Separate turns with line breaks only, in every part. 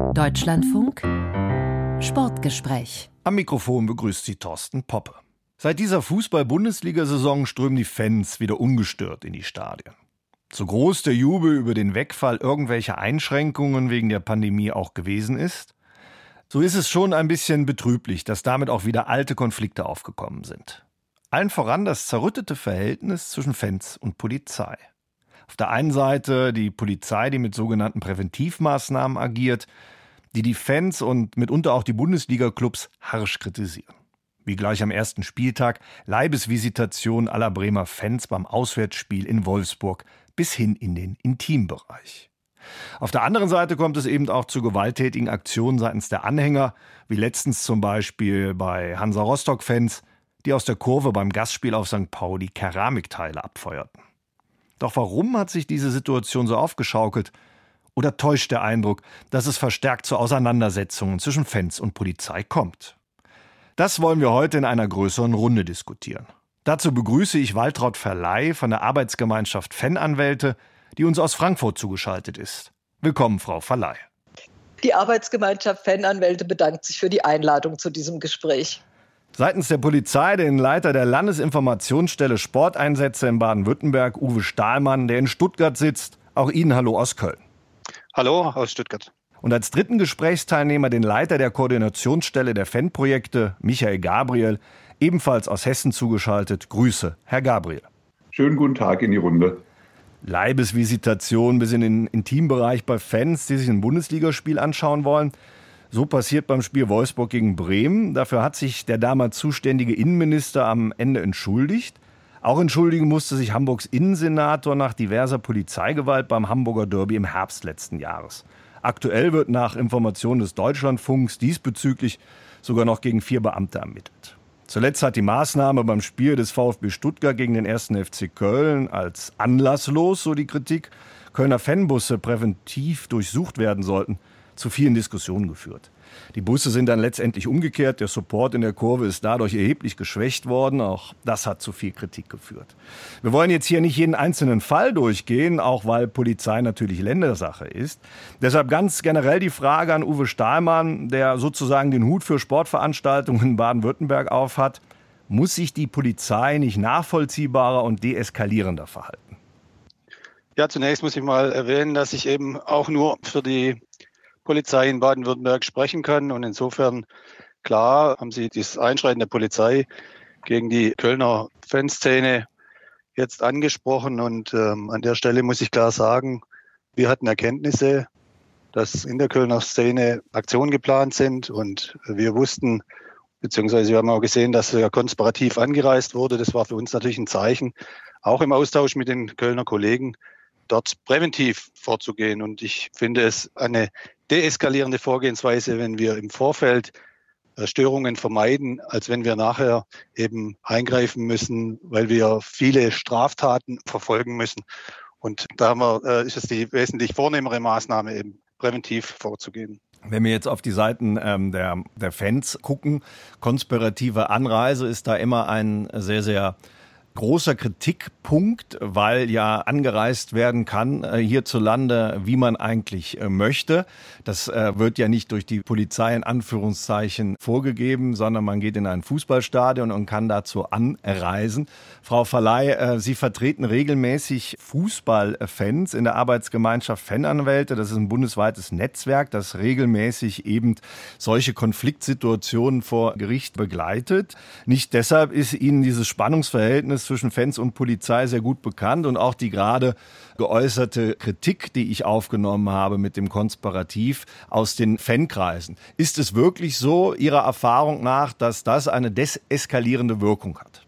Deutschlandfunk Sportgespräch.
Am Mikrofon begrüßt sie Thorsten Poppe. Seit dieser Fußball-Bundesliga-Saison strömen die Fans wieder ungestört in die Stadien. So groß der Jubel über den Wegfall irgendwelcher Einschränkungen wegen der Pandemie auch gewesen ist, so ist es schon ein bisschen betrüblich, dass damit auch wieder alte Konflikte aufgekommen sind. Allen voran das zerrüttete Verhältnis zwischen Fans und Polizei. Auf der einen Seite die Polizei, die mit sogenannten Präventivmaßnahmen agiert, die die Fans und mitunter auch die Bundesliga-Clubs harsch kritisieren wie gleich am ersten Spieltag Leibesvisitation aller Bremer Fans beim Auswärtsspiel in Wolfsburg bis hin in den Intimbereich. Auf der anderen Seite kommt es eben auch zu gewalttätigen Aktionen seitens der Anhänger, wie letztens zum Beispiel bei Hansa Rostock-Fans, die aus der Kurve beim Gastspiel auf St. Pauli Keramikteile abfeuerten. Doch warum hat sich diese Situation so aufgeschaukelt? Oder täuscht der Eindruck, dass es verstärkt zu Auseinandersetzungen zwischen Fans und Polizei kommt? Das wollen wir heute in einer größeren Runde diskutieren. Dazu begrüße ich Waltraud Verleih von der Arbeitsgemeinschaft Fananwälte, die uns aus Frankfurt zugeschaltet ist. Willkommen, Frau Verleih.
Die Arbeitsgemeinschaft Fananwälte bedankt sich für die Einladung zu diesem Gespräch.
Seitens der Polizei den Leiter der Landesinformationsstelle Sporteinsätze in Baden-Württemberg, Uwe Stahlmann, der in Stuttgart sitzt. Auch Ihnen Hallo aus Köln.
Hallo aus Stuttgart.
Und als dritten Gesprächsteilnehmer den Leiter der Koordinationsstelle der Fanprojekte, Michael Gabriel, ebenfalls aus Hessen zugeschaltet. Grüße, Herr Gabriel.
Schönen guten Tag in die Runde.
Leibesvisitation bis in den Intimbereich bei Fans, die sich ein Bundesligaspiel anschauen wollen. So passiert beim Spiel Wolfsburg gegen Bremen. Dafür hat sich der damals zuständige Innenminister am Ende entschuldigt. Auch entschuldigen musste sich Hamburgs Innensenator nach diverser Polizeigewalt beim Hamburger Derby im Herbst letzten Jahres. Aktuell wird nach Informationen des Deutschlandfunks diesbezüglich sogar noch gegen vier Beamte ermittelt. Zuletzt hat die Maßnahme beim Spiel des VfB Stuttgart gegen den 1. FC Köln als anlasslos, so die Kritik, Kölner Fanbusse präventiv durchsucht werden sollten, zu vielen Diskussionen geführt. Die Busse sind dann letztendlich umgekehrt. Der Support in der Kurve ist dadurch erheblich geschwächt worden. Auch das hat zu viel Kritik geführt. Wir wollen jetzt hier nicht jeden einzelnen Fall durchgehen, auch weil Polizei natürlich Ländersache ist. Deshalb ganz generell die Frage an Uwe Stahlmann, der sozusagen den Hut für Sportveranstaltungen in Baden-Württemberg aufhat. Muss sich die Polizei nicht nachvollziehbarer und deeskalierender verhalten?
Ja, zunächst muss ich mal erwähnen, dass ich eben auch nur für die Polizei in Baden-Württemberg sprechen kann. Und insofern, klar, haben Sie das Einschreiten der Polizei gegen die Kölner Fanszene jetzt angesprochen. Und ähm, an der Stelle muss ich klar sagen, wir hatten Erkenntnisse, dass in der Kölner Szene Aktionen geplant sind. Und wir wussten, beziehungsweise wir haben auch gesehen, dass er konspirativ angereist wurde. Das war für uns natürlich ein Zeichen, auch im Austausch mit den Kölner Kollegen, dort präventiv vorzugehen. Und ich finde es eine deeskalierende Vorgehensweise, wenn wir im Vorfeld äh, Störungen vermeiden, als wenn wir nachher eben eingreifen müssen, weil wir viele Straftaten verfolgen müssen. Und da wir, äh, ist es die wesentlich vornehmere Maßnahme, eben präventiv vorzugehen.
Wenn wir jetzt auf die Seiten ähm, der, der Fans gucken, konspirative Anreise ist da immer ein sehr, sehr großer Kritikpunkt, weil ja angereist werden kann äh, hierzulande, wie man eigentlich äh, möchte. Das äh, wird ja nicht durch die Polizei in Anführungszeichen vorgegeben, sondern man geht in ein Fußballstadion und kann dazu anreisen. Frau Verleih, Sie vertreten regelmäßig Fußballfans in der Arbeitsgemeinschaft Fananwälte. Das ist ein bundesweites Netzwerk, das regelmäßig eben solche Konfliktsituationen vor Gericht begleitet. Nicht deshalb ist Ihnen dieses Spannungsverhältnis zwischen Fans und Polizei sehr gut bekannt und auch die gerade geäußerte Kritik, die ich aufgenommen habe mit dem Konspirativ aus den Fankreisen. Ist es wirklich so, Ihrer Erfahrung nach, dass das eine deseskalierende Wirkung hat?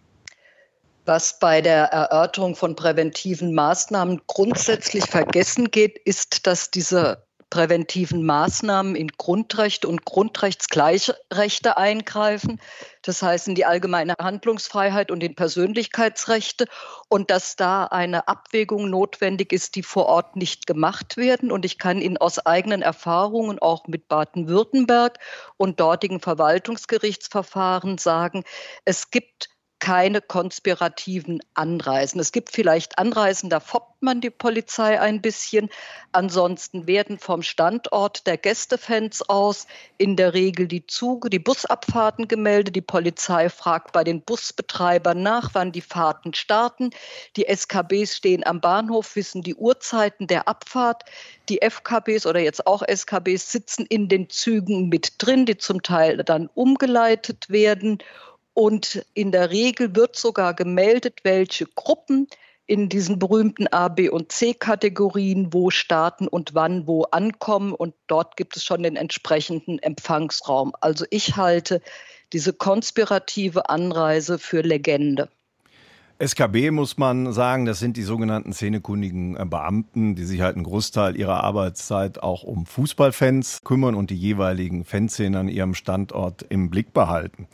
Was bei der Erörterung von präventiven Maßnahmen grundsätzlich vergessen geht, ist, dass diese präventiven Maßnahmen in Grundrechte und Grundrechtsgleichrechte eingreifen, das heißt in die allgemeine Handlungsfreiheit und in Persönlichkeitsrechte und dass da eine Abwägung notwendig ist, die vor Ort nicht gemacht werden. Und ich kann Ihnen aus eigenen Erfahrungen auch mit Baden-Württemberg und dortigen Verwaltungsgerichtsverfahren sagen, es gibt keine konspirativen Anreisen. Es gibt vielleicht Anreisen, da foppt man die Polizei ein bisschen. Ansonsten werden vom Standort der Gästefans aus in der Regel die Züge, die Busabfahrten gemeldet. Die Polizei fragt bei den Busbetreibern nach, wann die Fahrten starten. Die SKBs stehen am Bahnhof, wissen die Uhrzeiten der Abfahrt. Die FKBs oder jetzt auch SKBs sitzen in den Zügen mit drin, die zum Teil dann umgeleitet werden. Und in der Regel wird sogar gemeldet, welche Gruppen in diesen berühmten A, B und C-Kategorien wo starten und wann wo ankommen. Und dort gibt es schon den entsprechenden Empfangsraum. Also ich halte diese konspirative Anreise für Legende.
SKB muss man sagen, das sind die sogenannten szenekundigen äh, Beamten, die sich halt einen Großteil ihrer Arbeitszeit auch um Fußballfans kümmern und die jeweiligen Fanszenen an ihrem Standort im Blick behalten.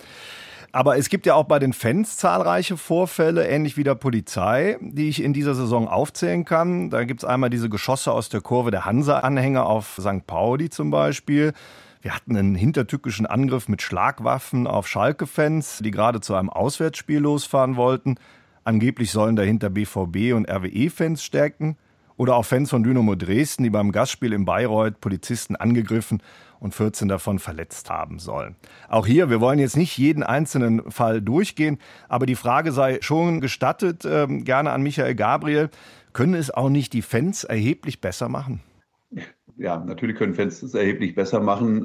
Aber es gibt ja auch bei den Fans zahlreiche Vorfälle, ähnlich wie der Polizei, die ich in dieser Saison aufzählen kann. Da gibt es einmal diese Geschosse aus der Kurve der Hansa-Anhänger auf St. Pauli zum Beispiel. Wir hatten einen hintertückischen Angriff mit Schlagwaffen auf Schalke-Fans, die gerade zu einem Auswärtsspiel losfahren wollten. Angeblich sollen dahinter BVB und RWE-Fans stärken. Oder auch Fans von Dynamo Dresden, die beim Gastspiel in Bayreuth Polizisten angegriffen und 14 davon verletzt haben sollen. Auch hier, wir wollen jetzt nicht jeden einzelnen Fall durchgehen, aber die Frage sei schon gestattet, äh, gerne an Michael Gabriel, können es auch nicht die Fans erheblich besser machen?
Ja, natürlich können Fans es erheblich besser machen.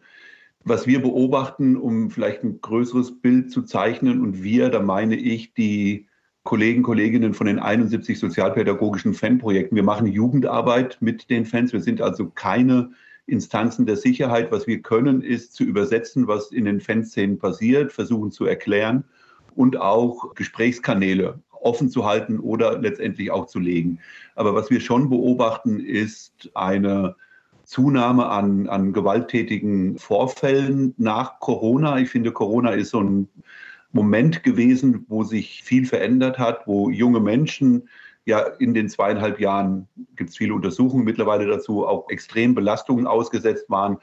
Was wir beobachten, um vielleicht ein größeres Bild zu zeichnen, und wir, da meine ich die Kollegen, Kolleginnen von den 71 sozialpädagogischen Fanprojekten. Wir machen Jugendarbeit mit den Fans. Wir sind also keine Instanzen der Sicherheit. Was wir können, ist zu übersetzen, was in den Fanszenen passiert, versuchen zu erklären und auch Gesprächskanäle offen zu halten oder letztendlich auch zu legen. Aber was wir schon beobachten, ist eine Zunahme an, an gewalttätigen Vorfällen nach Corona. Ich finde, Corona ist so ein Moment gewesen, wo sich viel verändert hat, wo junge Menschen ja in den zweieinhalb Jahren, gibt es viele Untersuchungen mittlerweile dazu, auch extrem Belastungen ausgesetzt waren.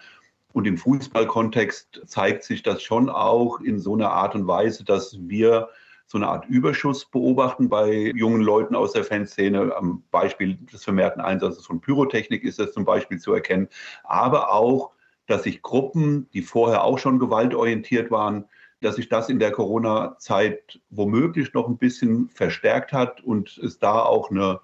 Und im Fußballkontext zeigt sich das schon auch in so einer Art und Weise, dass wir so eine Art Überschuss beobachten bei jungen Leuten aus der Fanszene. Am Beispiel des vermehrten Einsatzes von Pyrotechnik ist das zum Beispiel zu erkennen. Aber auch, dass sich Gruppen, die vorher auch schon gewaltorientiert waren, dass sich das in der Corona-Zeit womöglich noch ein bisschen verstärkt hat und es da auch eine,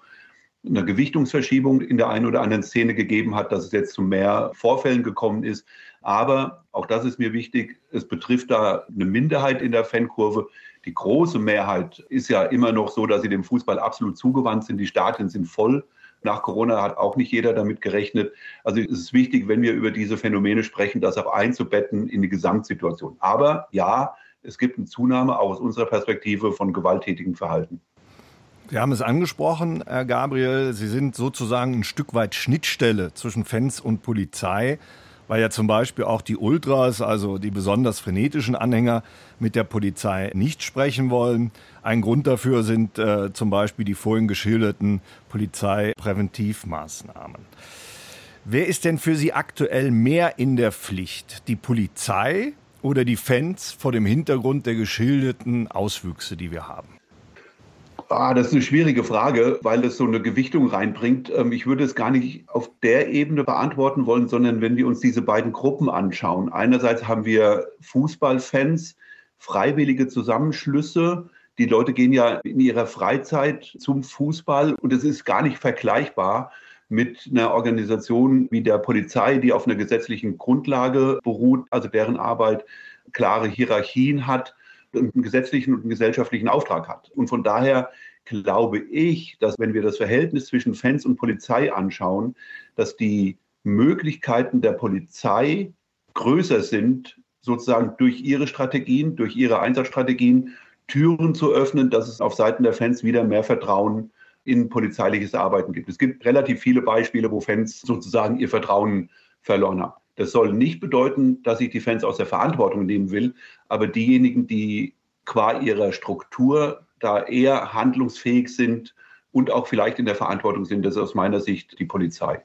eine Gewichtungsverschiebung in der einen oder anderen Szene gegeben hat, dass es jetzt zu mehr Vorfällen gekommen ist. Aber auch das ist mir wichtig, es betrifft da eine Minderheit in der Fankurve. Die große Mehrheit ist ja immer noch so, dass sie dem Fußball absolut zugewandt sind. Die Stadien sind voll. Nach Corona hat auch nicht jeder damit gerechnet. Also es ist wichtig, wenn wir über diese Phänomene sprechen, das auch einzubetten in die Gesamtsituation. Aber ja, es gibt eine Zunahme auch aus unserer Perspektive von gewalttätigem Verhalten.
Sie haben es angesprochen, Herr Gabriel. Sie sind sozusagen ein Stück weit Schnittstelle zwischen Fans und Polizei weil ja zum Beispiel auch die Ultras, also die besonders frenetischen Anhänger, mit der Polizei nicht sprechen wollen. Ein Grund dafür sind äh, zum Beispiel die vorhin geschilderten Polizeipräventivmaßnahmen. Wer ist denn für Sie aktuell mehr in der Pflicht? Die Polizei oder die Fans vor dem Hintergrund der geschilderten Auswüchse, die wir haben?
Ah, das ist eine schwierige Frage, weil das so eine Gewichtung reinbringt. Ähm, ich würde es gar nicht auf der Ebene beantworten wollen, sondern wenn wir uns diese beiden Gruppen anschauen. Einerseits haben wir Fußballfans, freiwillige Zusammenschlüsse. Die Leute gehen ja in ihrer Freizeit zum Fußball und es ist gar nicht vergleichbar mit einer Organisation wie der Polizei, die auf einer gesetzlichen Grundlage beruht, also deren Arbeit klare Hierarchien hat einen gesetzlichen und einen gesellschaftlichen Auftrag hat. Und von daher glaube ich, dass wenn wir das Verhältnis zwischen Fans und Polizei anschauen, dass die Möglichkeiten der Polizei größer sind, sozusagen durch ihre Strategien, durch ihre Einsatzstrategien Türen zu öffnen, dass es auf Seiten der Fans wieder mehr Vertrauen in polizeiliches Arbeiten gibt. Es gibt relativ viele Beispiele, wo Fans sozusagen ihr Vertrauen verloren haben. Das soll nicht bedeuten, dass ich die Fans aus der Verantwortung nehmen will, aber diejenigen, die qua ihrer Struktur da eher handlungsfähig sind und auch vielleicht in der Verantwortung sind, das ist aus meiner Sicht die Polizei.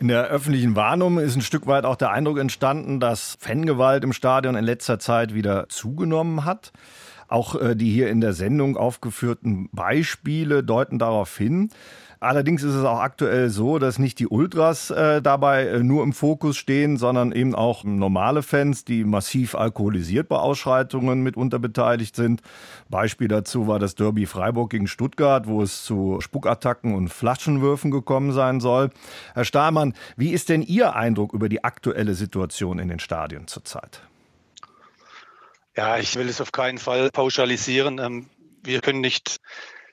In der öffentlichen Warnung ist ein Stück weit auch der Eindruck entstanden, dass Fangewalt im Stadion in letzter Zeit wieder zugenommen hat. Auch äh, die hier in der Sendung aufgeführten Beispiele deuten darauf hin. Allerdings ist es auch aktuell so, dass nicht die Ultras äh, dabei äh, nur im Fokus stehen, sondern eben auch normale Fans, die massiv alkoholisiert bei Ausschreitungen mitunter beteiligt sind. Beispiel dazu war das Derby Freiburg gegen Stuttgart, wo es zu Spuckattacken und Flaschenwürfen gekommen sein soll. Herr Stahlmann, wie ist denn Ihr Eindruck über die aktuelle Situation in den Stadien zurzeit?
Ja, ich will es auf keinen Fall pauschalisieren. Ähm, wir können nicht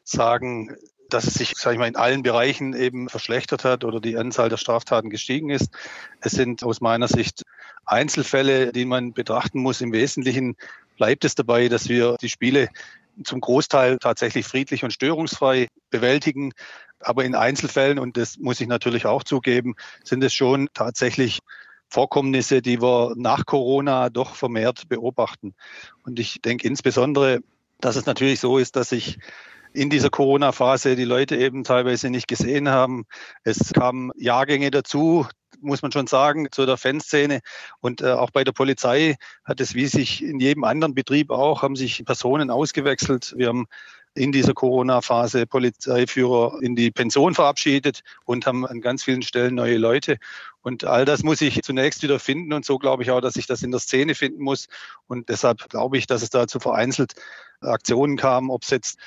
sagen, dass es sich, sage ich mal, in allen Bereichen eben verschlechtert hat oder die Anzahl der Straftaten gestiegen ist. Es sind aus meiner Sicht Einzelfälle, die man betrachten muss. Im Wesentlichen bleibt es dabei, dass wir die Spiele zum Großteil tatsächlich friedlich und störungsfrei bewältigen. Aber in Einzelfällen, und das muss ich natürlich auch zugeben, sind es schon tatsächlich Vorkommnisse, die wir nach Corona doch vermehrt beobachten. Und ich denke insbesondere, dass es natürlich so ist, dass sich in dieser Corona-Phase die Leute eben teilweise nicht gesehen haben. Es kamen Jahrgänge dazu, muss man schon sagen, zu der Fanszene. Und äh, auch bei der Polizei hat es, wie sich in jedem anderen Betrieb auch, haben sich Personen ausgewechselt. Wir haben in dieser Corona-Phase Polizeiführer in die Pension verabschiedet und haben an ganz vielen Stellen neue Leute. Und all das muss ich zunächst wieder finden. Und so glaube ich auch, dass ich das in der Szene finden muss. Und deshalb glaube ich, dass es da zu vereinzelt Aktionen kam, ob es jetzt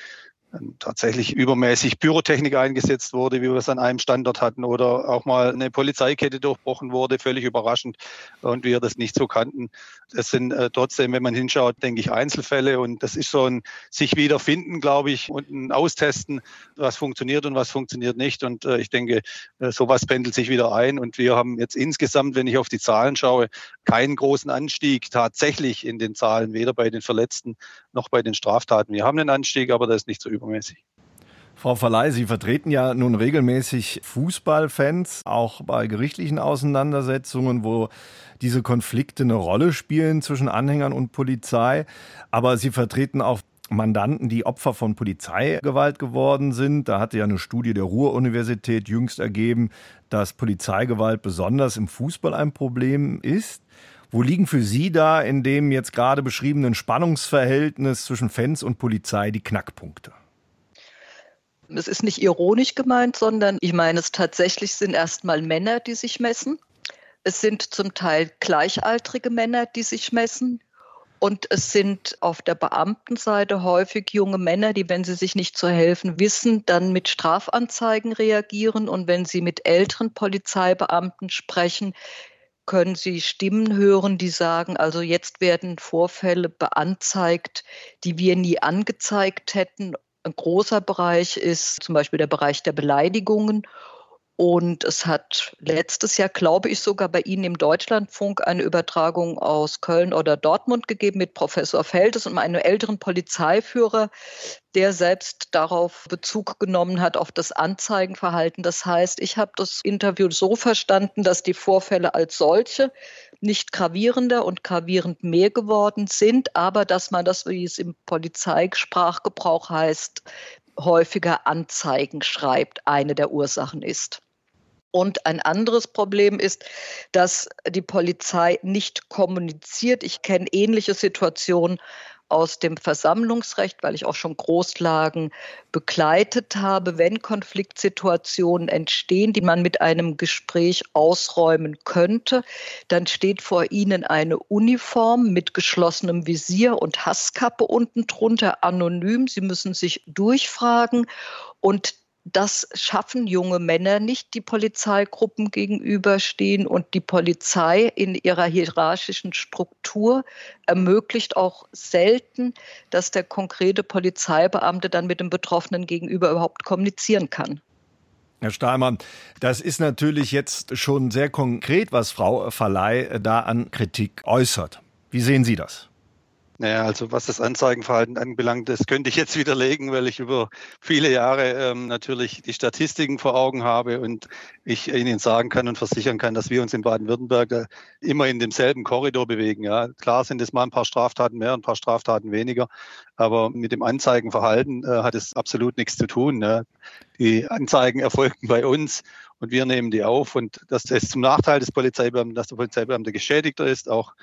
tatsächlich übermäßig Pyrotechnik eingesetzt wurde, wie wir es an einem Standort hatten, oder auch mal eine Polizeikette durchbrochen wurde, völlig überraschend und wir das nicht so kannten. Das sind äh, trotzdem, wenn man hinschaut, denke ich, Einzelfälle und das ist so ein sich wiederfinden, glaube ich, und ein Austesten, was funktioniert und was funktioniert nicht. Und äh, ich denke, äh, sowas pendelt sich wieder ein und wir haben jetzt insgesamt, wenn ich auf die Zahlen schaue, keinen großen Anstieg tatsächlich in den Zahlen, weder bei den Verletzten noch bei den Straftaten. Wir haben einen Anstieg, aber der ist nicht so übermäßig.
Frau Verleih, Sie vertreten ja nun regelmäßig Fußballfans, auch bei gerichtlichen Auseinandersetzungen, wo diese Konflikte eine Rolle spielen zwischen Anhängern und Polizei. Aber Sie vertreten auch Mandanten, die Opfer von Polizeigewalt geworden sind. Da hatte ja eine Studie der Ruhr-Universität jüngst ergeben, dass Polizeigewalt besonders im Fußball ein Problem ist. Wo liegen für Sie da in dem jetzt gerade beschriebenen Spannungsverhältnis zwischen Fans und Polizei die Knackpunkte?
Es ist nicht ironisch gemeint, sondern ich meine es tatsächlich sind erstmal Männer, die sich messen. Es sind zum Teil gleichaltrige Männer, die sich messen. Und es sind auf der Beamtenseite häufig junge Männer, die, wenn sie sich nicht zu helfen wissen, dann mit Strafanzeigen reagieren. Und wenn sie mit älteren Polizeibeamten sprechen, können Sie Stimmen hören, die sagen, also jetzt werden Vorfälle beanzeigt, die wir nie angezeigt hätten. Ein großer Bereich ist zum Beispiel der Bereich der Beleidigungen und es hat letztes Jahr, glaube ich, sogar bei Ihnen im Deutschlandfunk eine Übertragung aus Köln oder Dortmund gegeben mit Professor Feldes und einem älteren Polizeiführer, der selbst darauf Bezug genommen hat, auf das Anzeigenverhalten. Das heißt, ich habe das Interview so verstanden, dass die Vorfälle als solche nicht gravierender und gravierend mehr geworden sind, aber dass man das, wie es im Polizeisprachgebrauch heißt, häufiger Anzeigen schreibt, eine der Ursachen ist. Und ein anderes Problem ist, dass die Polizei nicht kommuniziert. Ich kenne ähnliche Situationen aus dem Versammlungsrecht, weil ich auch schon Großlagen begleitet habe, wenn Konfliktsituationen entstehen, die man mit einem Gespräch ausräumen könnte, dann steht vor Ihnen eine Uniform mit geschlossenem Visier und Hasskappe unten drunter, anonym. Sie müssen sich durchfragen und das schaffen junge Männer nicht, die Polizeigruppen gegenüberstehen. Und die Polizei in ihrer hierarchischen Struktur ermöglicht auch selten, dass der konkrete Polizeibeamte dann mit dem Betroffenen gegenüber überhaupt kommunizieren kann.
Herr Stahlmann, das ist natürlich jetzt schon sehr konkret, was Frau Verleih da an Kritik äußert. Wie sehen Sie das?
Naja, also was das Anzeigenverhalten anbelangt, das könnte ich jetzt widerlegen, weil ich über viele Jahre ähm, natürlich die Statistiken vor Augen habe und ich Ihnen sagen kann und versichern kann, dass wir uns in Baden-Württemberg immer in demselben Korridor bewegen. Ja, klar sind es mal ein paar Straftaten mehr, ein paar Straftaten weniger, aber mit dem Anzeigenverhalten äh, hat es absolut nichts zu tun. Ja. Die Anzeigen erfolgten bei uns und wir nehmen die auf und das ist zum Nachteil des Polizeibeamten, dass der Polizeibeamte geschädigter ist, auch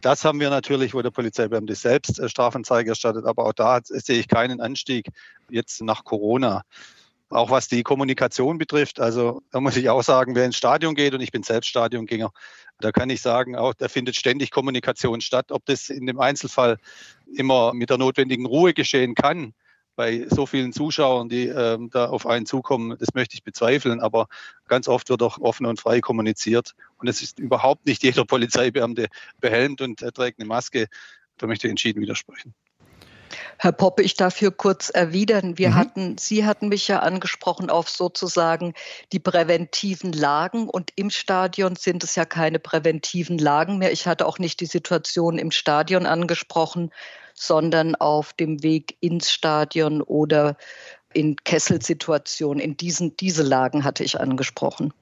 Das haben wir natürlich, wo der Polizeibeamte selbst äh, Strafanzeige erstattet, aber auch da sehe ich keinen Anstieg jetzt nach Corona. Auch was die Kommunikation betrifft, also da muss ich auch sagen, wer ins Stadion geht und ich bin selbst Stadiongänger, da kann ich sagen, auch da findet ständig Kommunikation statt. Ob das in dem Einzelfall immer mit der notwendigen Ruhe geschehen kann, bei so vielen Zuschauern, die ähm, da auf einen zukommen, das möchte ich bezweifeln. Aber ganz oft wird auch offen und frei kommuniziert. Und es ist überhaupt nicht jeder Polizeibeamte behelmt und äh, trägt eine Maske. Da möchte ich entschieden widersprechen.
Herr Poppe, ich darf hier kurz erwidern. Wir mhm. hatten, Sie hatten mich ja angesprochen auf sozusagen die präventiven Lagen und im Stadion sind es ja keine präventiven Lagen mehr. Ich hatte auch nicht die Situation im Stadion angesprochen, sondern auf dem Weg ins Stadion oder in Kesselsituationen. In diesen, diese Lagen hatte ich angesprochen.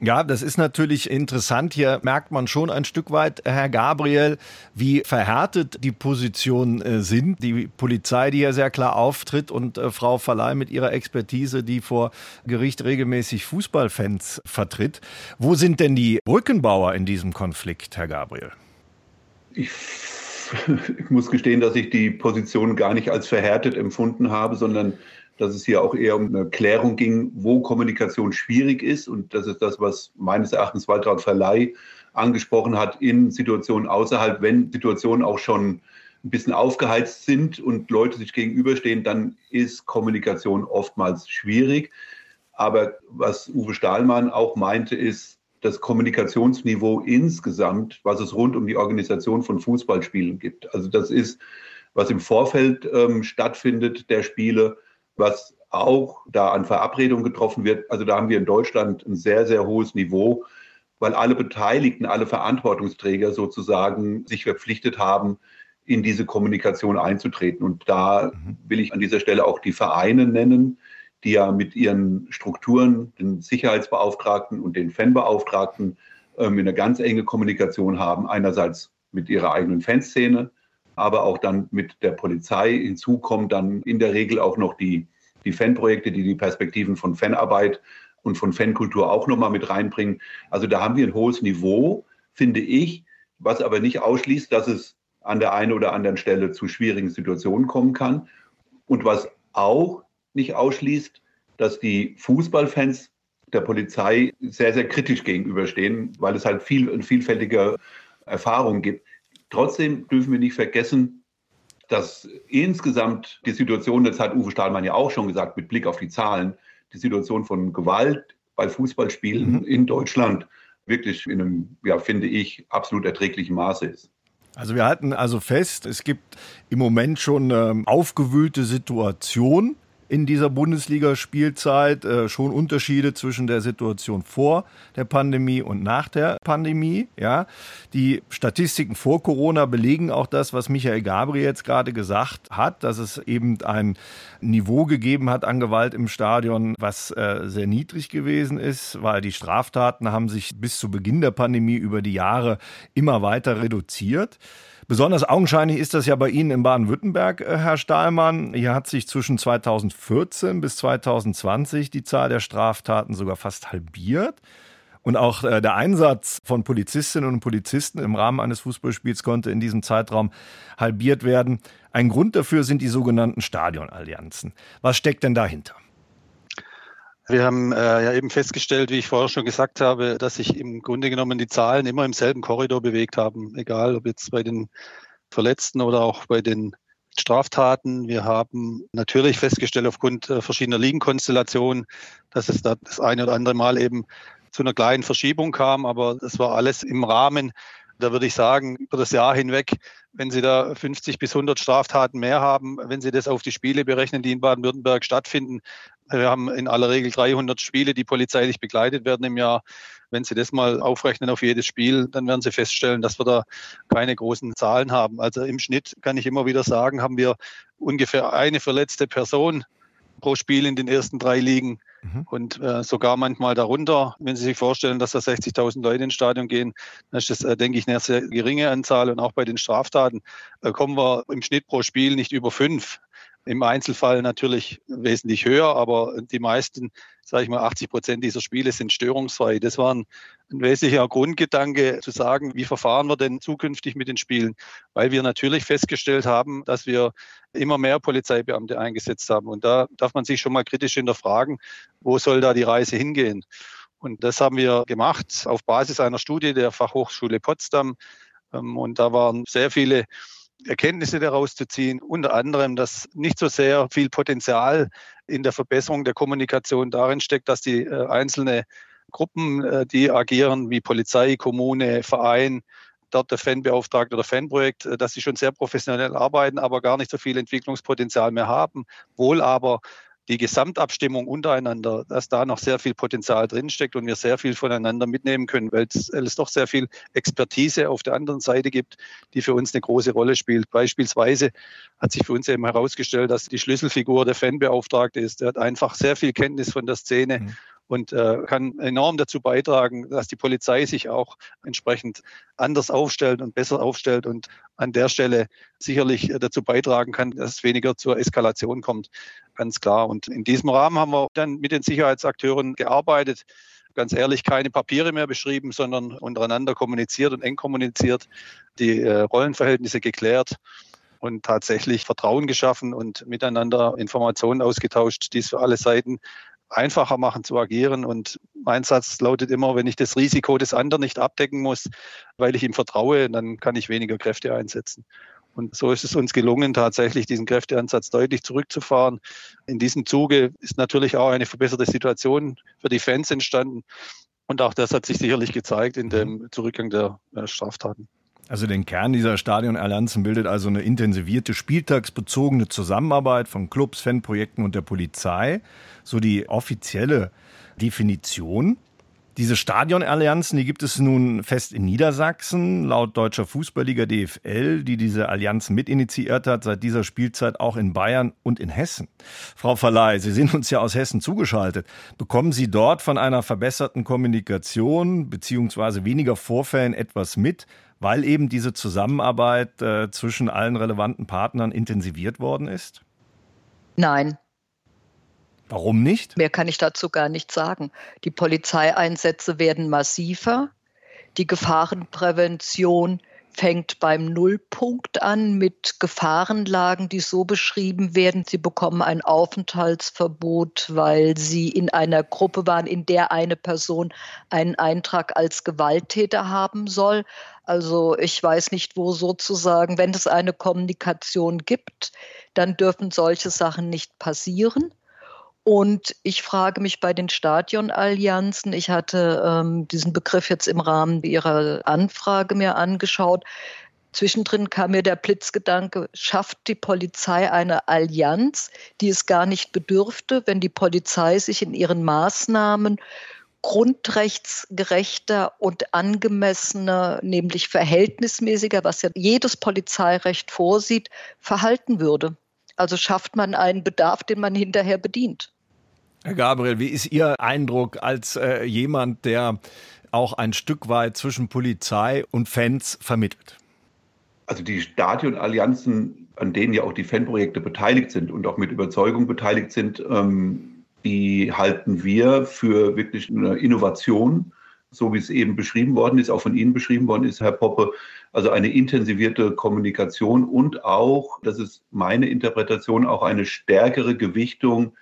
Ja, das ist natürlich interessant. Hier merkt man schon ein Stück weit, Herr Gabriel, wie verhärtet die Positionen äh, sind. Die Polizei, die ja sehr klar auftritt und äh, Frau Verleih mit ihrer Expertise, die vor Gericht regelmäßig Fußballfans vertritt. Wo sind denn die Brückenbauer in diesem Konflikt, Herr Gabriel?
Ich ich muss gestehen, dass ich die Position gar nicht als verhärtet empfunden habe, sondern dass es hier auch eher um eine Klärung ging, wo Kommunikation schwierig ist. Und das ist das, was meines Erachtens Waltraud Verleih angesprochen hat, in Situationen außerhalb, wenn Situationen auch schon ein bisschen aufgeheizt sind und Leute sich gegenüberstehen, dann ist Kommunikation oftmals schwierig. Aber was Uwe Stahlmann auch meinte, ist, das Kommunikationsniveau insgesamt, was es rund um die Organisation von Fußballspielen gibt. Also das ist, was im Vorfeld ähm, stattfindet der Spiele, was auch da an Verabredungen getroffen wird. Also da haben wir in Deutschland ein sehr, sehr hohes Niveau, weil alle Beteiligten, alle Verantwortungsträger sozusagen sich verpflichtet haben, in diese Kommunikation einzutreten. Und da mhm. will ich an dieser Stelle auch die Vereine nennen, die ja mit ihren Strukturen, den Sicherheitsbeauftragten und den Fanbeauftragten ähm, eine ganz enge Kommunikation haben. Einerseits mit ihrer eigenen Fanszene, aber auch dann mit der Polizei. Hinzu kommen dann in der Regel auch noch die, die Fanprojekte, die die Perspektiven von Fanarbeit und von Fankultur auch nochmal mit reinbringen. Also da haben wir ein hohes Niveau, finde ich, was aber nicht ausschließt, dass es an der einen oder anderen Stelle zu schwierigen Situationen kommen kann. Und was auch nicht ausschließt, dass die Fußballfans der Polizei sehr, sehr kritisch gegenüberstehen, weil es halt viel, vielfältige Erfahrung gibt. Trotzdem dürfen wir nicht vergessen, dass insgesamt die Situation, das hat Uwe Stahlmann ja auch schon gesagt, mit Blick auf die Zahlen, die Situation von Gewalt bei Fußballspielen mhm. in Deutschland wirklich in einem, ja, finde ich, absolut erträglichen Maße ist.
Also wir halten also fest, es gibt im Moment schon eine aufgewühlte Situation in dieser Bundesligaspielzeit äh, schon Unterschiede zwischen der Situation vor der Pandemie und nach der Pandemie. Ja, die Statistiken vor Corona belegen auch das, was Michael Gabriel jetzt gerade gesagt hat, dass es eben ein Niveau gegeben hat an Gewalt im Stadion, was äh, sehr niedrig gewesen ist, weil die Straftaten haben sich bis zu Beginn der Pandemie über die Jahre immer weiter reduziert. Besonders augenscheinlich ist das ja bei Ihnen in Baden-Württemberg, äh, Herr Stahlmann. Hier hat sich zwischen 2014 bis 2020 die Zahl der Straftaten sogar fast halbiert. Und auch äh, der Einsatz von Polizistinnen und Polizisten im Rahmen eines Fußballspiels konnte in diesem Zeitraum halbiert werden. Ein Grund dafür sind die sogenannten Stadionallianzen. Was steckt denn dahinter?
Wir haben äh, ja eben festgestellt, wie ich vorher schon gesagt habe, dass sich im Grunde genommen die Zahlen immer im selben Korridor bewegt haben, egal ob jetzt bei den Verletzten oder auch bei den Straftaten. Wir haben natürlich festgestellt aufgrund äh, verschiedener Ligenkonstellationen, dass es da das eine oder andere Mal eben zu einer kleinen Verschiebung kam, aber das war alles im Rahmen. Da würde ich sagen, über das Jahr hinweg, wenn Sie da 50 bis 100 Straftaten mehr haben, wenn Sie das auf die Spiele berechnen, die in Baden-Württemberg stattfinden, wir haben in aller Regel 300 Spiele, die polizeilich begleitet werden im Jahr. Wenn Sie das mal aufrechnen auf jedes Spiel, dann werden Sie feststellen, dass wir da keine großen Zahlen haben. Also im Schnitt kann ich immer wieder sagen, haben wir ungefähr eine verletzte Person pro Spiel in den ersten drei Ligen mhm. und äh, sogar manchmal darunter. Wenn Sie sich vorstellen, dass da 60.000 Leute ins Stadion gehen, dann ist das, äh, denke ich, eine sehr geringe Anzahl. Und auch bei den Straftaten äh, kommen wir im Schnitt pro Spiel nicht über fünf. Im Einzelfall natürlich wesentlich höher, aber die meisten, sage ich mal, 80 Prozent dieser Spiele sind störungsfrei. Das war ein, ein wesentlicher Grundgedanke zu sagen, wie verfahren wir denn zukünftig mit den Spielen? Weil wir natürlich festgestellt haben, dass wir immer mehr Polizeibeamte eingesetzt haben. Und da darf man sich schon mal kritisch hinterfragen, wo soll da die Reise hingehen? Und das haben wir gemacht auf Basis einer Studie der Fachhochschule Potsdam. Ähm, und da waren sehr viele Erkenntnisse daraus zu ziehen. Unter anderem, dass nicht so sehr viel Potenzial in der Verbesserung der Kommunikation darin steckt, dass die äh, einzelne Gruppen, äh, die agieren, wie Polizei, Kommune, Verein, dort der Fanbeauftragte oder Fanprojekt, äh, dass sie schon sehr professionell arbeiten, aber gar nicht so viel Entwicklungspotenzial mehr haben. Wohl aber die Gesamtabstimmung untereinander, dass da noch sehr viel Potenzial drinsteckt und wir sehr viel voneinander mitnehmen können, weil es, es doch sehr viel Expertise auf der anderen Seite gibt, die für uns eine große Rolle spielt. Beispielsweise hat sich für uns eben herausgestellt, dass die Schlüsselfigur der Fanbeauftragte ist. Der hat einfach sehr viel Kenntnis von der Szene. Mhm und äh, kann enorm dazu beitragen, dass die Polizei sich auch entsprechend anders aufstellt und besser aufstellt und an der Stelle sicherlich äh, dazu beitragen kann, dass es weniger zur Eskalation kommt. Ganz klar. Und in diesem Rahmen haben wir dann mit den Sicherheitsakteuren gearbeitet ganz ehrlich keine Papiere mehr beschrieben, sondern untereinander kommuniziert und eng kommuniziert, die äh, Rollenverhältnisse geklärt und tatsächlich Vertrauen geschaffen und miteinander Informationen ausgetauscht, die es für alle Seiten einfacher machen zu agieren. Und mein Satz lautet immer, wenn ich das Risiko des anderen nicht abdecken muss, weil ich ihm vertraue, dann kann ich weniger Kräfte einsetzen. Und so ist es uns gelungen, tatsächlich diesen Kräfteansatz deutlich zurückzufahren. In diesem Zuge ist natürlich auch eine verbesserte Situation für die Fans entstanden. Und auch das hat sich sicherlich gezeigt in dem Zurückgang der äh, Straftaten.
Also den Kern dieser Stadionallianzen bildet also eine intensivierte spieltagsbezogene Zusammenarbeit von Clubs, Fanprojekten und der Polizei, so die offizielle Definition. Diese Stadionallianzen, die gibt es nun fest in Niedersachsen, laut Deutscher Fußballliga DFL, die diese Allianzen mitinitiiert hat, seit dieser Spielzeit auch in Bayern und in Hessen. Frau Verleih, Sie sind uns ja aus Hessen zugeschaltet. Bekommen Sie dort von einer verbesserten Kommunikation beziehungsweise weniger Vorfällen etwas mit? weil eben diese Zusammenarbeit äh, zwischen allen relevanten Partnern intensiviert worden ist?
Nein.
Warum nicht?
Mehr kann ich dazu gar nicht sagen. Die Polizeieinsätze werden massiver. Die Gefahrenprävention fängt beim Nullpunkt an mit Gefahrenlagen, die so beschrieben werden. Sie bekommen ein Aufenthaltsverbot, weil sie in einer Gruppe waren, in der eine Person einen Eintrag als Gewalttäter haben soll. Also ich weiß nicht, wo sozusagen, wenn es eine Kommunikation gibt, dann dürfen solche Sachen nicht passieren. Und ich frage mich bei den Stadionallianzen, ich hatte ähm, diesen Begriff jetzt im Rahmen Ihrer Anfrage mir angeschaut. Zwischendrin kam mir der Blitzgedanke, schafft die Polizei eine Allianz, die es gar nicht bedürfte, wenn die Polizei sich in ihren Maßnahmen grundrechtsgerechter und angemessener, nämlich verhältnismäßiger, was ja jedes Polizeirecht vorsieht, verhalten würde. Also schafft man einen Bedarf, den man hinterher bedient.
Herr Gabriel, wie ist Ihr Eindruck als äh, jemand, der auch ein Stück weit zwischen Polizei und Fans vermittelt?
Also die Stadionallianzen, an denen ja auch die Fanprojekte beteiligt sind und auch mit Überzeugung beteiligt sind, ähm, die halten wir für wirklich eine Innovation, so wie es eben beschrieben worden ist, auch von Ihnen beschrieben worden ist, Herr Poppe. Also eine intensivierte Kommunikation und auch, das ist meine Interpretation, auch eine stärkere Gewichtung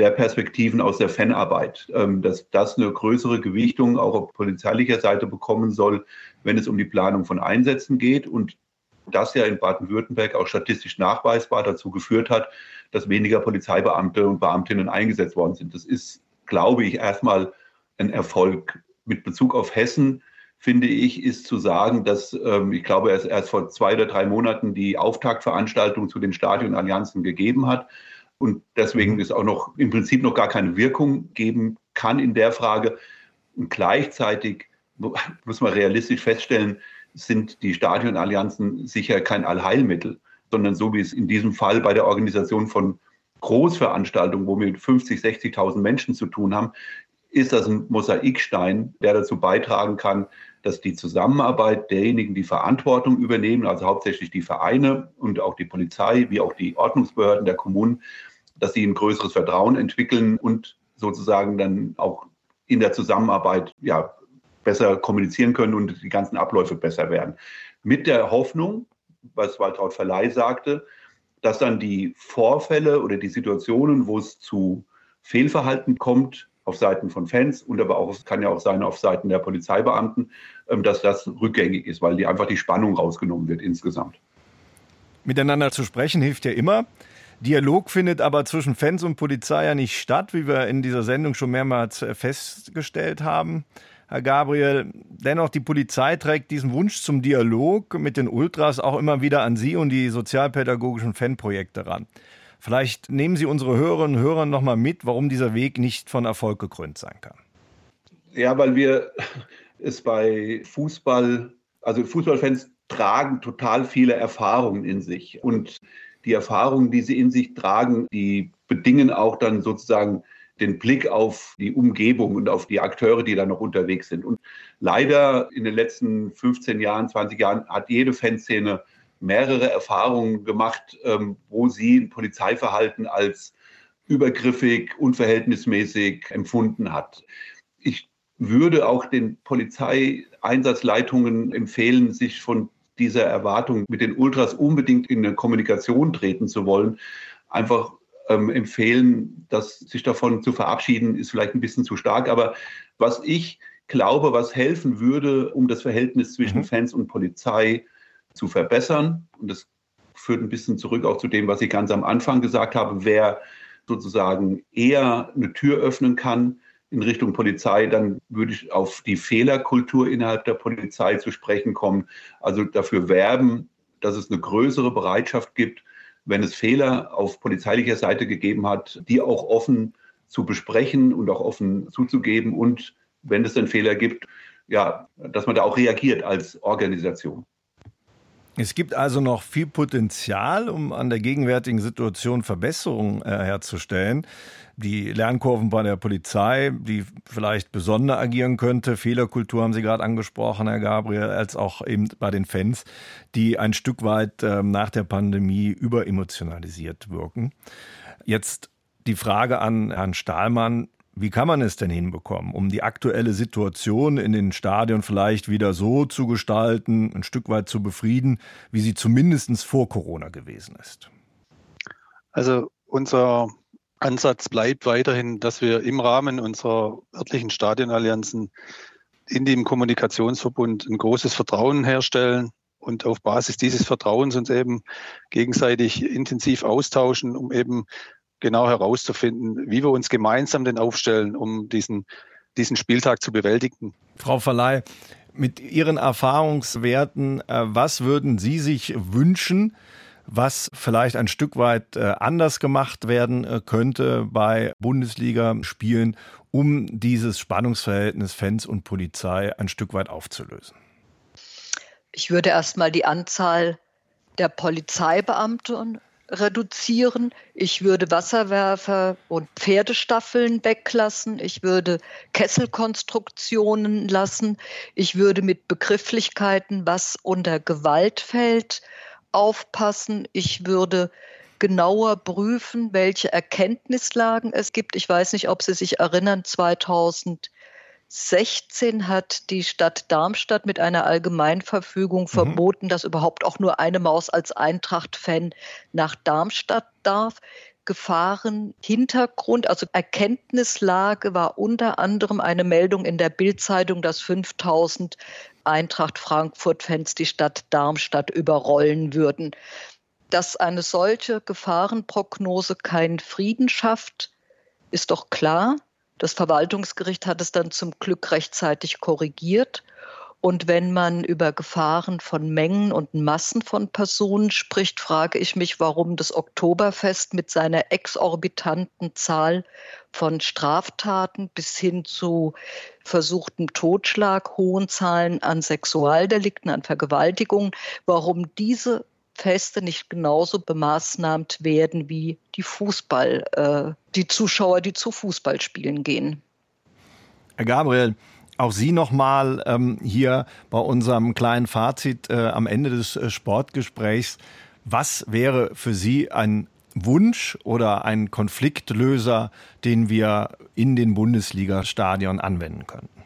der Perspektiven aus der Fanarbeit, ähm, dass das eine größere Gewichtung auch auf polizeilicher Seite bekommen soll, wenn es um die Planung von Einsätzen geht und das ja in Baden-Württemberg auch statistisch nachweisbar dazu geführt hat, dass weniger Polizeibeamte und Beamtinnen eingesetzt worden sind. Das ist, glaube ich, erstmal ein Erfolg. Mit Bezug auf Hessen finde ich, ist zu sagen, dass ähm, ich glaube, es erst vor zwei oder drei Monaten die Auftaktveranstaltung zu den Stadionallianzen gegeben hat und deswegen es auch noch im Prinzip noch gar keine Wirkung geben kann in der Frage. Und gleichzeitig muss man realistisch feststellen, sind die Stadionallianzen sicher kein Allheilmittel sondern so wie es in diesem Fall bei der Organisation von Großveranstaltungen, wo wir mit 50, 60.000 Menschen zu tun haben, ist das ein Mosaikstein, der dazu beitragen kann, dass die Zusammenarbeit derjenigen, die Verantwortung übernehmen, also hauptsächlich die Vereine und auch die Polizei, wie auch die Ordnungsbehörden der Kommunen, dass sie ein größeres Vertrauen entwickeln und sozusagen dann auch in der Zusammenarbeit ja, besser kommunizieren können und die ganzen Abläufe besser werden. Mit der Hoffnung, was Waltraud Verleih sagte, dass dann die Vorfälle oder die Situationen, wo es zu Fehlverhalten kommt, auf Seiten von Fans und aber auch, es kann ja auch sein, auf Seiten der Polizeibeamten, ähm, dass das rückgängig ist, weil die einfach die Spannung rausgenommen wird insgesamt.
Miteinander zu sprechen hilft ja immer. Dialog findet aber zwischen Fans und Polizei ja nicht statt, wie wir in dieser Sendung schon mehrmals äh, festgestellt haben. Herr Gabriel, dennoch die Polizei trägt diesen Wunsch zum Dialog mit den Ultras auch immer wieder an Sie und die sozialpädagogischen Fanprojekte ran. Vielleicht nehmen Sie unsere Hörerinnen und Hörer noch mal mit, warum dieser Weg nicht von Erfolg gekrönt sein kann.
Ja, weil wir es bei Fußball, also Fußballfans tragen total viele Erfahrungen in sich. Und die Erfahrungen, die sie in sich tragen, die bedingen auch dann sozusagen den Blick auf die Umgebung und auf die Akteure, die da noch unterwegs sind. Und leider in den letzten 15 Jahren, 20 Jahren hat jede Fanszene mehrere Erfahrungen gemacht, ähm, wo sie ein Polizeiverhalten als übergriffig, unverhältnismäßig empfunden hat. Ich würde auch den Polizeieinsatzleitungen empfehlen, sich von dieser Erwartung, mit den Ultras unbedingt in eine Kommunikation treten zu wollen, einfach ähm, empfehlen, dass sich davon zu verabschieden, ist vielleicht ein bisschen zu stark. Aber was ich glaube, was helfen würde, um das Verhältnis zwischen mhm. Fans und Polizei zu verbessern. Und das führt ein bisschen zurück auch zu dem, was ich ganz am Anfang gesagt habe. Wer sozusagen eher eine Tür öffnen kann in Richtung Polizei, dann würde ich auf die Fehlerkultur innerhalb der Polizei zu sprechen kommen. Also dafür werben, dass es eine größere Bereitschaft gibt, wenn es Fehler auf polizeilicher Seite gegeben hat, die auch offen zu besprechen und auch offen zuzugeben und wenn es einen Fehler gibt, ja, dass man da auch reagiert als Organisation.
Es gibt also noch viel Potenzial, um an der gegenwärtigen Situation Verbesserungen äh, herzustellen. Die Lernkurven bei der Polizei, die vielleicht besonder agieren könnte, Fehlerkultur haben Sie gerade angesprochen, Herr Gabriel, als auch eben bei den Fans, die ein Stück weit äh, nach der Pandemie überemotionalisiert wirken. Jetzt die Frage an Herrn Stahlmann. Wie kann man es denn hinbekommen, um die aktuelle Situation in den Stadien vielleicht wieder so zu gestalten, ein Stück weit zu befrieden, wie sie zumindest vor Corona gewesen ist?
Also unser Ansatz bleibt weiterhin, dass wir im Rahmen unserer örtlichen Stadionallianzen in dem Kommunikationsverbund ein großes Vertrauen herstellen und auf Basis dieses Vertrauens uns eben gegenseitig intensiv austauschen, um eben genau herauszufinden, wie wir uns gemeinsam denn aufstellen, um diesen, diesen Spieltag zu bewältigen.
Frau Verleih, mit Ihren Erfahrungswerten, äh, was würden Sie sich wünschen, was vielleicht ein Stück weit äh, anders gemacht werden äh, könnte bei Bundesliga-Spielen, um dieses Spannungsverhältnis Fans und Polizei ein Stück weit aufzulösen?
Ich würde erstmal die Anzahl der Polizeibeamten reduzieren. Ich würde Wasserwerfer und Pferdestaffeln weglassen. Ich würde Kesselkonstruktionen lassen. Ich würde mit Begrifflichkeiten, was unter Gewalt fällt, aufpassen. Ich würde genauer prüfen, welche Erkenntnislagen es gibt. Ich weiß nicht, ob Sie sich erinnern, 2000 16 hat die Stadt Darmstadt mit einer Allgemeinverfügung mhm. verboten, dass überhaupt auch nur eine Maus als Eintracht-Fan nach Darmstadt darf. Gefahren, Hintergrund, also Erkenntnislage war unter anderem eine Meldung in der Bildzeitung, dass 5000 Eintracht Frankfurt-Fans die Stadt Darmstadt überrollen würden. Dass eine solche Gefahrenprognose keinen Frieden schafft, ist doch klar. Das Verwaltungsgericht hat es dann zum Glück rechtzeitig korrigiert. Und wenn man über Gefahren von Mengen und Massen von Personen spricht, frage ich mich, warum das Oktoberfest mit seiner exorbitanten Zahl von Straftaten bis hin zu versuchtem Totschlag, hohen Zahlen an Sexualdelikten, an Vergewaltigungen, warum diese Feste nicht genauso bemaßnahmt werden wie die Fußball, äh, die Zuschauer, die zu Fußballspielen gehen.
Herr Gabriel, Auch Sie nochmal ähm, hier bei unserem kleinen Fazit äh, am Ende des äh, Sportgesprächs. Was wäre für Sie ein Wunsch oder ein Konfliktlöser, den wir in den Bundesliga-Stadion anwenden könnten?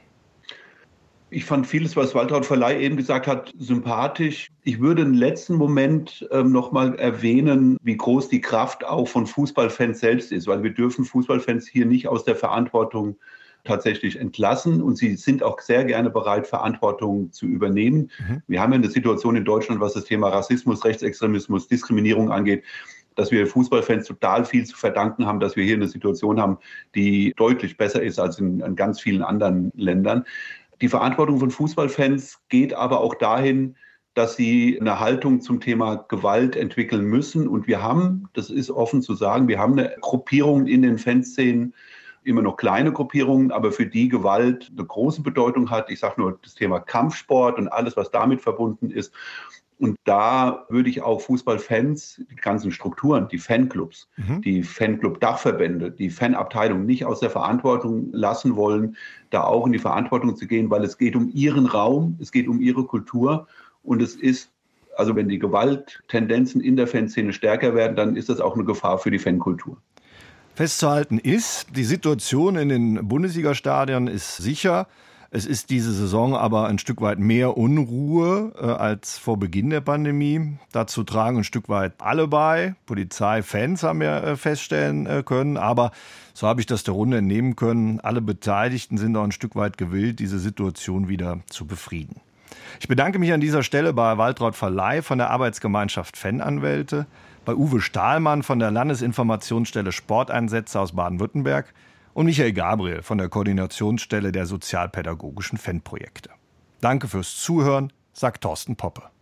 Ich fand vieles, was Waltraud Verleih eben gesagt hat, sympathisch. Ich würde im letzten Moment ähm, nochmal erwähnen, wie groß die Kraft auch von Fußballfans selbst ist, weil wir dürfen Fußballfans hier nicht aus der Verantwortung tatsächlich entlassen und sie sind auch sehr gerne bereit, Verantwortung zu übernehmen. Mhm. Wir haben ja eine Situation in Deutschland, was das Thema Rassismus, Rechtsextremismus, Diskriminierung angeht, dass wir Fußballfans total viel zu verdanken haben, dass wir hier eine Situation haben, die deutlich besser ist als in, in ganz vielen anderen Ländern. Die Verantwortung von Fußballfans geht aber auch dahin, dass sie eine Haltung zum Thema Gewalt entwickeln müssen. Und wir haben, das ist offen zu sagen, wir haben eine Gruppierung in den Fanszenen, immer noch kleine Gruppierungen, aber für die Gewalt eine große Bedeutung hat. Ich sage nur das Thema Kampfsport und alles, was damit verbunden ist. Und da würde ich auch Fußballfans, die ganzen Strukturen, die Fanclubs, mhm. die Fanclub-Dachverbände, die Fanabteilung nicht aus der Verantwortung lassen wollen, da auch in die Verantwortung zu gehen, weil es geht um ihren Raum, es geht um ihre Kultur und es ist, also wenn die Gewalttendenzen in der Fanszene stärker werden, dann ist das auch eine Gefahr für die Fankultur.
Festzuhalten ist, die Situation in den Bundesliga-Stadien ist sicher. Es ist diese Saison aber ein Stück weit mehr Unruhe äh, als vor Beginn der Pandemie. Dazu tragen ein Stück weit alle bei. Polizei, Fans haben wir äh, feststellen äh, können. Aber so habe ich das der Runde entnehmen können. Alle Beteiligten sind auch ein Stück weit gewillt, diese Situation wieder zu befrieden. Ich bedanke mich an dieser Stelle bei Waltraud Verleih von der Arbeitsgemeinschaft Fananwälte, bei Uwe Stahlmann von der Landesinformationsstelle Sporteinsätze aus Baden-Württemberg und Michael Gabriel von der Koordinationsstelle der sozialpädagogischen Fanprojekte. Danke fürs Zuhören, sagt Thorsten Poppe.